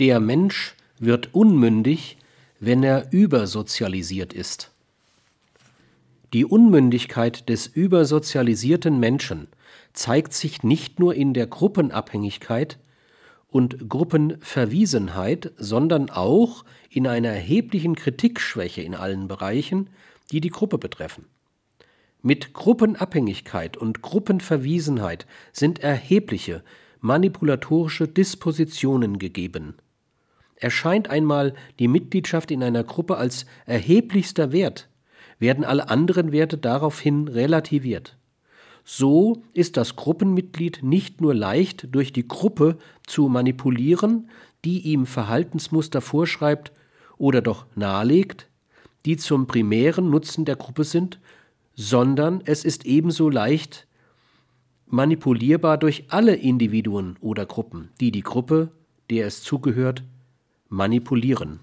Der Mensch wird unmündig, wenn er übersozialisiert ist. Die Unmündigkeit des übersozialisierten Menschen zeigt sich nicht nur in der Gruppenabhängigkeit und Gruppenverwiesenheit, sondern auch in einer erheblichen Kritikschwäche in allen Bereichen, die die Gruppe betreffen. Mit Gruppenabhängigkeit und Gruppenverwiesenheit sind erhebliche manipulatorische Dispositionen gegeben. Erscheint einmal die Mitgliedschaft in einer Gruppe als erheblichster Wert, werden alle anderen Werte daraufhin relativiert. So ist das Gruppenmitglied nicht nur leicht durch die Gruppe zu manipulieren, die ihm Verhaltensmuster vorschreibt oder doch nahelegt, die zum primären Nutzen der Gruppe sind, sondern es ist ebenso leicht manipulierbar durch alle Individuen oder Gruppen, die die Gruppe, der es zugehört, manipulieren